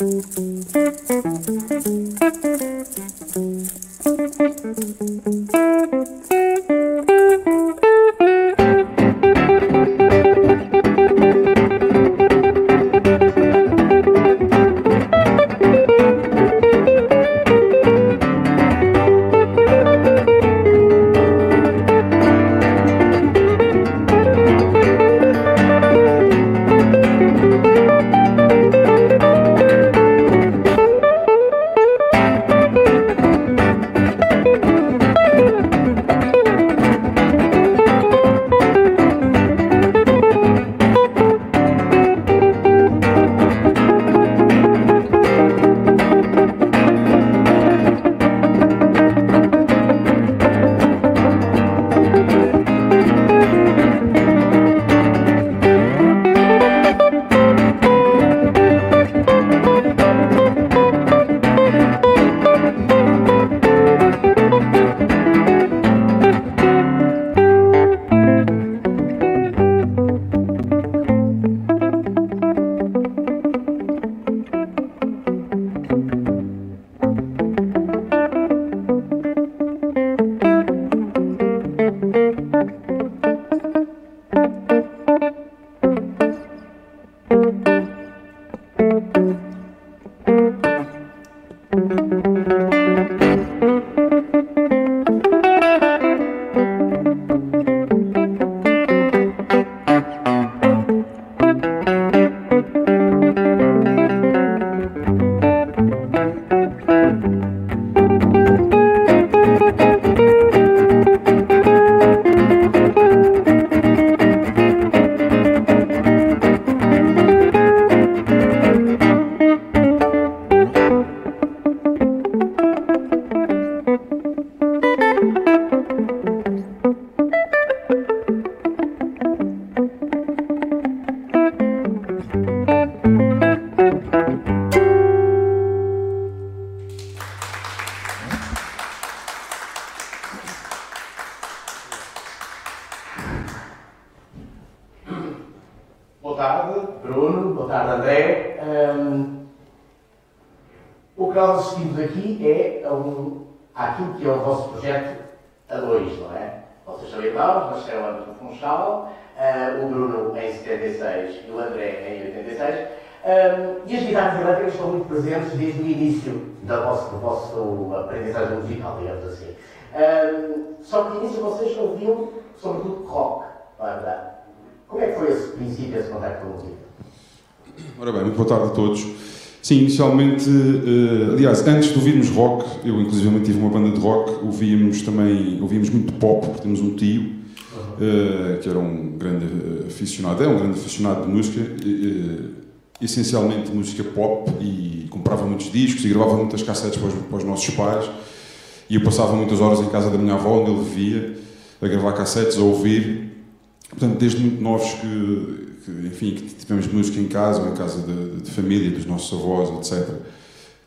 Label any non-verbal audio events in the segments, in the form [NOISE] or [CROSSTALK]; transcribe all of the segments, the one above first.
Música só que início vocês ouviam sobretudo rock, não é verdade? Como é que foi esse princípio, esse contacto com a música? Ora bem, muito boa tarde a todos. Sim, inicialmente, uh, aliás, antes de ouvirmos rock, eu inclusive tive uma banda de rock, ouvíamos também, ouvíamos muito pop, porque temos um tio, uh, que era um grande aficionado, é um grande aficionado de música, uh, essencialmente música pop, e comprava muitos discos e gravava muitas cassetes para os, para os nossos pais, e eu passava muitas horas em casa da minha avó, onde ele vivia, a gravar cassetes, a ouvir, portanto, desde muito novos que que, enfim, que tivemos música em casa ou em casa de, de, família, dos nossos avós, etc.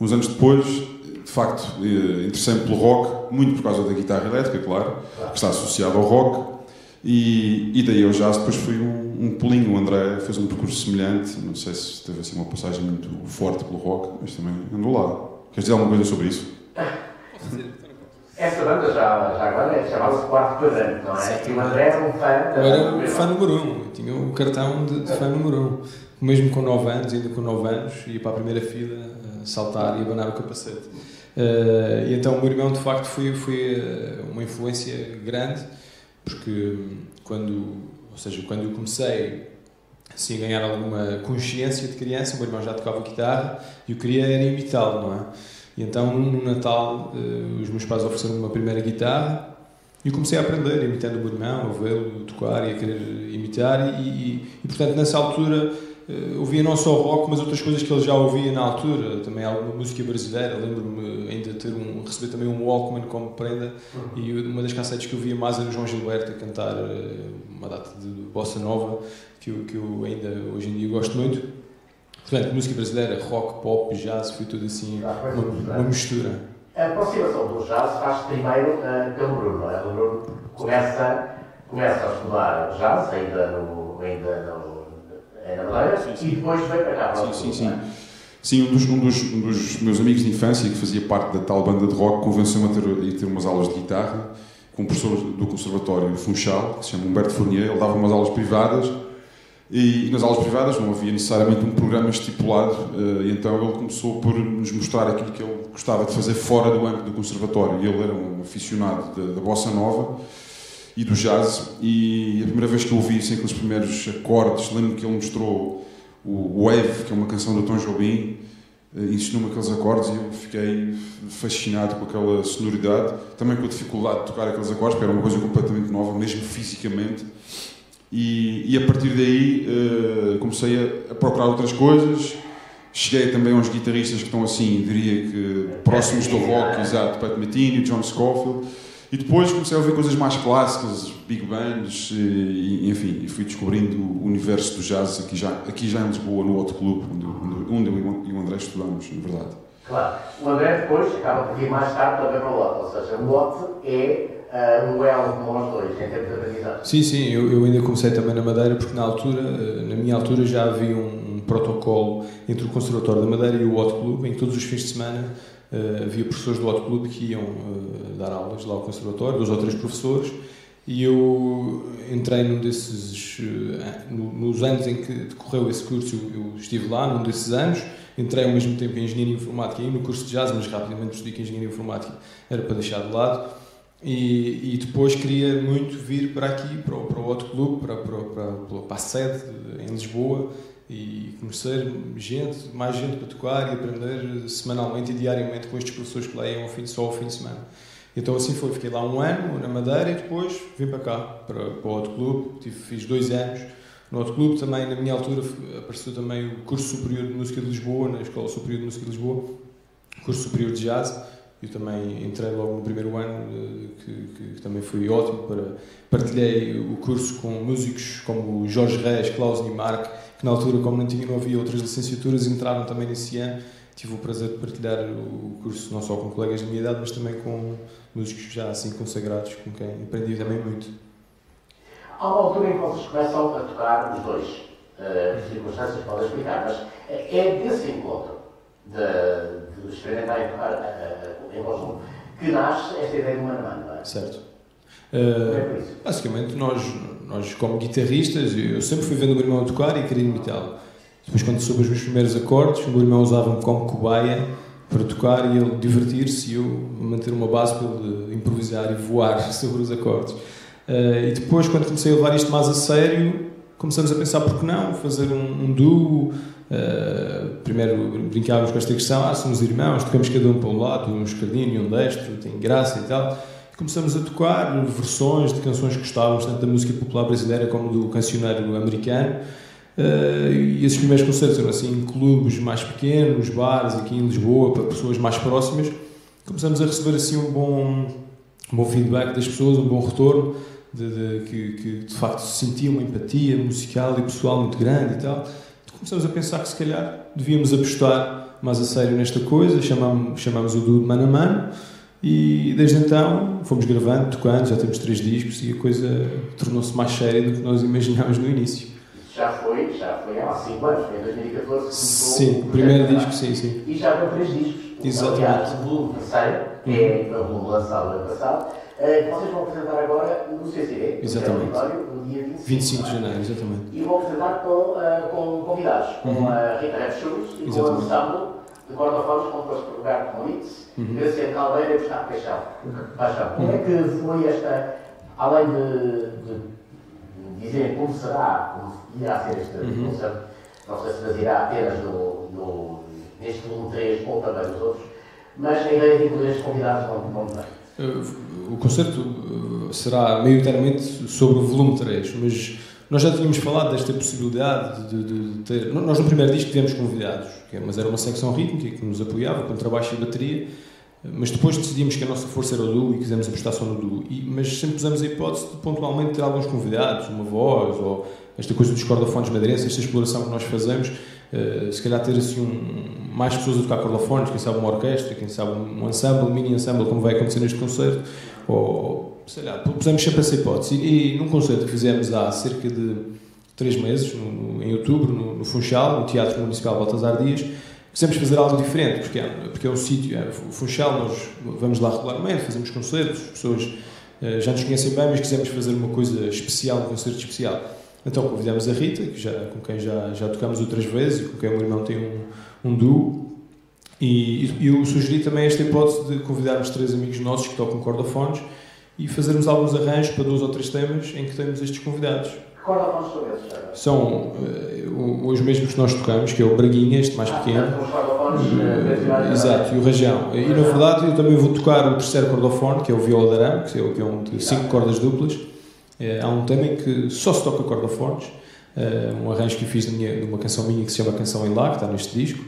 Uns anos depois, de facto, eh, interessei-me pelo rock, muito por causa da guitarra elétrica, claro, que está associada ao rock, e, e daí ao jazz depois foi um, um pulinho. O André fez um percurso semelhante, não sei se teve assim uma passagem muito forte pelo rock, mas também andou lá. Queres dizer alguma coisa sobre isso? Essa banda já, já agora é, chamava-se Quarto Quadrante, não é? Certo. E o André era um fã da Eu era um fã número um, tinha o um cartão de, de, fã número um. Mesmo com 9 anos, ainda com 9 anos, ia para a primeira fila uh, saltar e abanar o capacete. Uh, e então o meu irmão, de facto, foi, foi uh, uma influência grande, porque quando, ou seja, quando eu comecei assim, a ganhar alguma consciência de criança, o meu irmão já tocava guitarra e eu queria era imitá-lo, não é? E então, no Natal, uh, os meus pais ofereceram uma primeira guitarra e eu comecei a aprender, imitando o meu irmão, a vê-lo tocar e a querer imitar. E, e, e portanto, nessa altura, uh, ouvia não só rock, mas outras coisas que ele já ouvia na altura. Também alguma música brasileira. Lembro-me ainda ter um, receber também um Walkman como prenda. Uhum. E uma das cassetes que eu via mais era o João Gilberto a cantar uh, uma data de bossa nova, que eu, que eu ainda hoje em dia gosto muito. Portanto, música brasileira, rock, pop, jazz, foi tudo assim, uma, uma mistura. A aproximação do jazz faz primeiro uh, pelo Bruno, não é? O Bruno começa, começa a estudar jazz, ainda no, ainda no, ainda Madeira, sim, e depois vem para cá para Sim, sim, sim. Sim, um dos, um, dos, um dos meus amigos de infância, que fazia parte da tal banda de rock, convenceu-me a ter, a ter umas aulas de guitarra com um professor do Conservatório de Funchal, que se chama Humberto Fournier. Ele dava umas aulas privadas e, nas aulas privadas não havia necessariamente um programa estipulado, uh, e então ele começou por nos mostrar aquilo que ele gostava de fazer fora do âmbito do conservatório. E ele era um aficionado da bossa nova e do jazz, e a primeira vez que eu ouvi assim, aqueles primeiros acordes, lembro que ele mostrou o Wave, que é uma canção do Tom Jobim, ensinou-me aqueles acordes e eu fiquei fascinado com aquela sonoridade, também com a dificuldade de tocar aqueles acordes, porque era uma coisa completamente nova, mesmo fisicamente. E, e a partir daí uh, comecei a, a, procurar outras coisas. Cheguei também a uns guitarristas que estão assim, diria que próximos do rock, exato, Pat Metheny, John Scofield. E depois comecei a ouvir coisas mais clássicas, big bands, e, enfim, e fui descobrindo o universo do jazz aqui já, aqui já em Lisboa, no outro clube, onde, onde, onde eu e o André estudamos, na verdade. Claro. O André depois acaba por vir mais tarde também para o Lotte, ou seja, o Lotte é uh, um elo como nós dois, em termos de aprendizagem. Sim, sim, eu, eu, ainda comecei também na Madeira, porque na altura, uh, na minha altura, já havia um, um, protocolo entre o Conservatório da Madeira e o Hot Club, em que todos os fins de semana havia professores do Hot Club que iam dar aulas lá ao Conservatório, dois ou três professores, e eu entrei num desses. nos anos em que decorreu esse curso, eu, estive lá, num desses anos. Entrei ao mesmo tempo em Engenharia Informática e no curso de Jazz, mas rapidamente percebi que Engenharia Informática era para deixar de lado. E, e, depois queria muito vir para aqui, para o, para o outro clube, para, para, para, para a sede em Lisboa e conhecer gente, mais gente para tocar e aprender semanalmente e diariamente com estes professores que lá iam ao fim, só ao fim de semana. Então assim foi, fiquei lá um ano na Madeira e depois vim para cá, para, para outro clube, Tive, fiz dois anos no outro clube. Também, na minha altura, apareceu também o curso superior de música de Lisboa, na Escola Superior de Música de Lisboa, curso superior de jazz eu também entrei logo no primeiro ano, eh, que, que, que, também foi ótimo. para Partilhei o curso com músicos como Jorge Reis, Klaus Niemark, que na altura, como não, tinha, não havia outras licenciaturas, entraram também nesse ano. Tive o prazer de partilhar o curso não só com colegas da minha idade, mas também com músicos já assim consagrados, com quem aprendi também muito. Há uma altura em que vocês começam a tocar os dois. Uh, circunstâncias podem explicar, mas é desse encontro de, de experimentar e tocar uh, em conjunto que nasce esta ideia do mano mano, não é? Certo. Uh, é basicamente, nós, nós, como guitarristas, eu sempre fui vendo o meu irmão tocar e queria imitá-lo. Depois, quando soube os meus primeiros acordes, o meu irmão usava-me como cobaia para tocar e ele divertir-se e eu manter uma base para ele improvisar e voar [LAUGHS] sobre os acordes. Uh, e depois, quando comecei a levar isto mais a sério, começamos a pensar por que não fazer um, um duo. Uh, primeiro brincávamos com esta questão: ah, somos irmãos, tocamos cada um para um lado, um escardinho e um destro, tem graça e tal. Começamos a tocar versões de canções que gostávamos, tanto da música popular brasileira como do cancioneiro americano. Uh, e esses primeiros concertos eram assim em clubes mais pequenos, bares aqui em Lisboa, para pessoas mais próximas. Começamos a receber assim um bom, um bom feedback das pessoas, um bom retorno de, de, que, que, de facto se sentia uma empatia musical e pessoal muito grande e tal. Começamos a pensar que se calhar devíamos apostar mais a sério nesta coisa, chamamos o do Mano a Mano e desde então fomos gravando, tocando, já temos três discos e a coisa tornou-se mais séria do que nós imaginámos no início. Já foi, já foi há 5 anos, foi em 2014 que Sim, o primeiro disco, sim, sim. E já com três discos. Exatamente. Aliás, o terceiro, que é o volume lançado ano passado, eh, que vocês vão apresentar agora no CCD, exatamente. no dia 25, 25 de janeiro, exatamente. E vão apresentar com, uh, com convidados, com Uhum. a Rita Red Shoes e com o Exatamente. De cordofones, como depois pegar com Litz, Uhum. Graciano Caldeira e Gustavo Paixão. Paixão. Como é que foi esta, além de, de dizer como será, como irá ser este Uhum. concerto, não sei se fazerá apenas no, no, neste volume 3 ou também nos outros, mas a ideia de incluir estes convidados não, não vem. O concerto uh, será maioritariamente sobre o volume 3, mas nós já tínhamos falado desta possibilidade de, de- de ter. Nós no primeiro disco tivemos convidados, é- mas era uma secção rítmica que nos apoiava com trabalho e bateria, mas depois decidimos que a nossa força era o duo e quisemos apostar só no duo. E, mas sempre pusemos a hipótese de pontualmente ter alguns convidados, uma voz, ou esta coisa dos cordofones madeirenses, esta exploração que nós fazemos, uh, se calhar ter assim um, mais pessoas a tocar cordofones, quem sabe uma orquestra, quem sabe um ensemble, um mini ensemble, como vai acontecer neste concerto, ou sei lá, pusemos sempre essa hipótese. E, e num concerto que fizemos há cerca de três meses, no, no- em outubro, no, no Funchal, no Teatro Municipal Baltasar Dias, quisemos fazer algo diferente, porque é, porque é um sítio, é, o Funchal, nós vamos lá regularmente, fazemos concertos, as pessoas eh, já nos conhecem bem, mas quisemos fazer uma coisa especial, um concerto especial. Então convidamos a Rita, que já, com quem já, já tocamos outras vezes e com quem o meu irmão tem um, um duo. E, eu sugeri também esta hipótese de convidarmos três amigos nossos que tocam cordofones e fazermos alguns arranjos para dois ou três temas em que temos estes convidados. Cordofones são esses? São eh, os mesmos que nós tocamos, que é o Braguinha, este mais Ah, pequeno. os cordofones eh, tradicionais Exato, e o Rajão. E na verdade eu também vou tocar o terceiro cordofone, que é o viola de arame, que é é um de cinco cordas duplas. Eh, há um tema em que só se toca cordofones, eh, um arranjo que eu fiz minha- numa canção minha que se chama Canção em Lá, que está neste disco.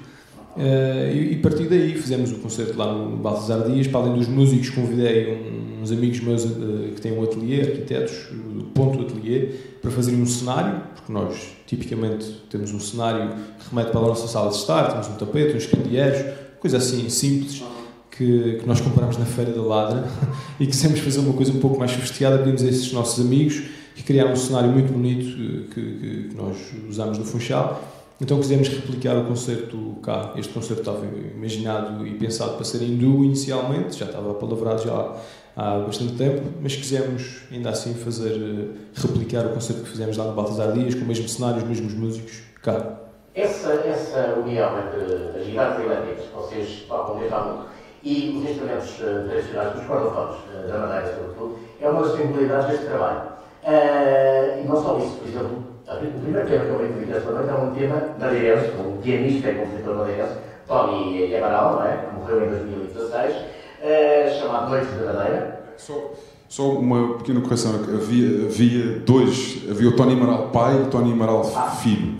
Eh, e, a partir daí fizemos o concerto lá no Baltasar Dias. Para além dos músicos, convidei uns amigos meus eh, que têm um ateliê, arquitetos, o Ponto Ateliê, para fazerem um cenário, porque nós tipicamente temos um cenário que remete para a nossa sala de estar, temos um tapete, uns candeeiros, coisa assim simples que, que nós compramos na Feira da Ladra [LAUGHS] e quisemos fazer uma coisa um pouco mais sofisticada. Pedimos a esses nossos amigos que criaram um cenário muito bonito eh, que, que- que nós usamos no Funchal. Então quisemos replicar o concerto cá. Este concerto estava imaginado e pensado para ser duo inicialmente, já estava palavrado já há bastante tempo, mas quisemos ainda assim fazer, eh, replicar o concerto que fizemos lá no Baltasar Dias, com o mesmo cenário, os mesmos músicos cá. Essa, essa união entre as guitarras elétricas, que vocês tocam desde há muito, e os instrumentos eh, tradicionais, os cordofones, eh, da madeira sobretudo, é uma das singularidades deste trabalho. Eh, e não só isso, por exemplo, primeiro tema que esta noite é um tema madeirense, um pianista e compositor madeirense, Tony Amaral, não é? que morreu em 2016, eh, chamado Noites de Madeira. Só, só uma pequena correção. Havia, havia dois. Havia o Tony Amaral pai e o Tony Amaral filho.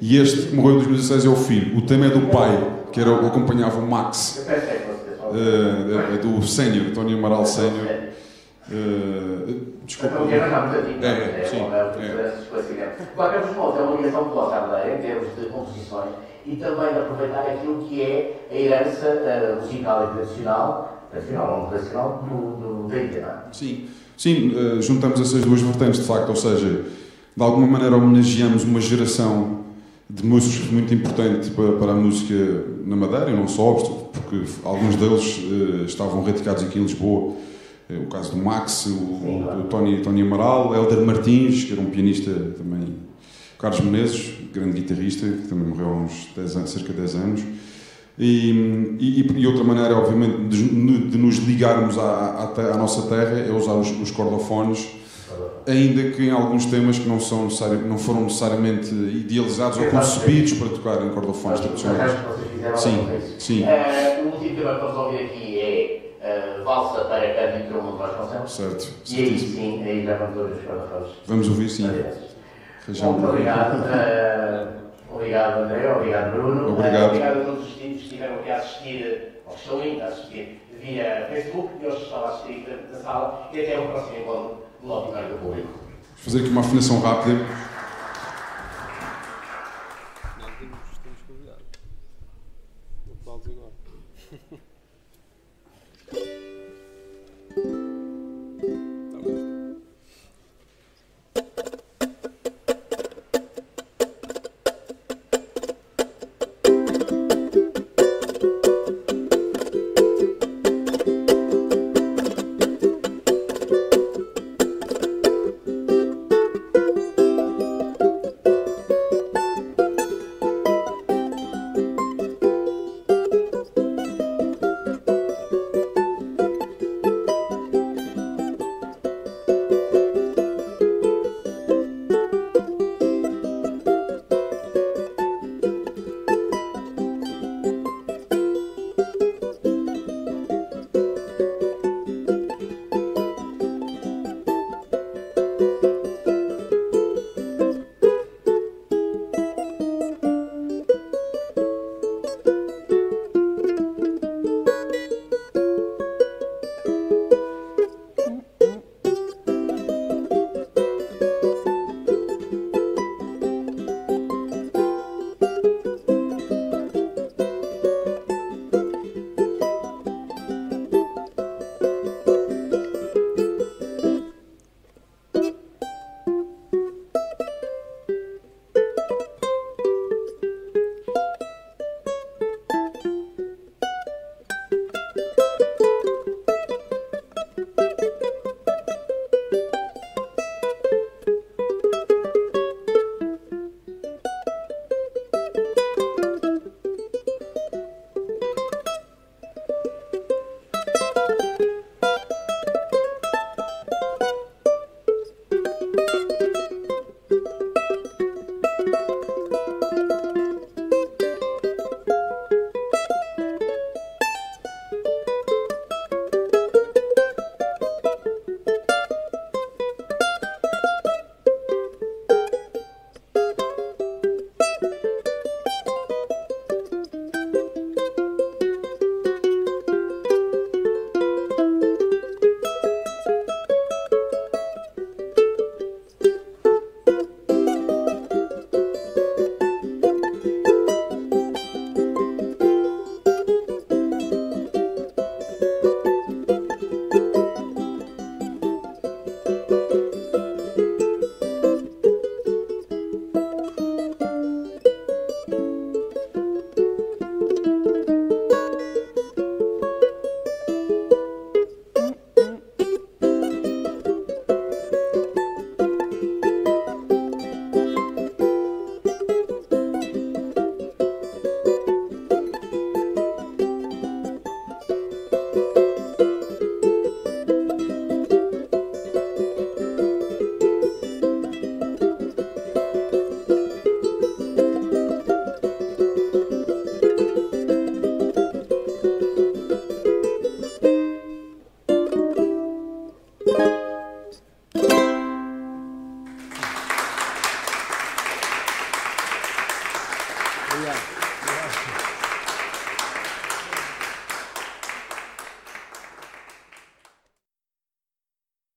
E este que morreu em 2016 é o filho. O tema é do pai, que era, acompanhava o Max, é do Sénior, Tony Amaral Sénior. Eh, desculpa. Então, o tema está muito antigo. É, não é, sim, é, é, qualquer dos modos, é uma ligação coloca à madeira em termos de composições e também de aproveitar aquilo que é a herança eh, musical tradicional, tradicional ou não tradicional, do, do, da não é? Sim, sim eh, juntamos essas duas vertentes, de facto, ou seja, de alguma maneira homenageamos uma geração de músicos muito importante para, para a música na Madeira, e não só, porque alguns deles estavam radicados aqui em Lisboa. Eh, o caso do Max, o, o Tony, Tony Amaral, Helder Martins, que era um pianista também, Carlos Menezes, grande guitarrista, que também morreu há uns 10 anos, cerca de 10 anos. E, e, e outra maneira, obviamente, de, de nos ligarmos à, à, à nossa terra é usar os, os cordofones ainda que em alguns temas que não, são não foram necessariamente idealizados ou concebidos para tocar em cordofones tradicionais. Sim, sim. Uh, o último tema que vamos ouvir aqui é uh, Valsa para Canto e Tromundo Vasconcelos. Certo. E aí sim, aí já vamos ouvir os cordofones. Vamos ouvir, sim. Muito obrigado. Uh, obrigado, André. Obrigado, Bruno. Obrigado. obrigado a todos os que estiveram aqui a assistir, ou estão ainda a assistir, via Facebook e hoje estão a assistir na sala. E até o próximo encontro no auditório do público. Vou fazer aqui uma afinação rápida.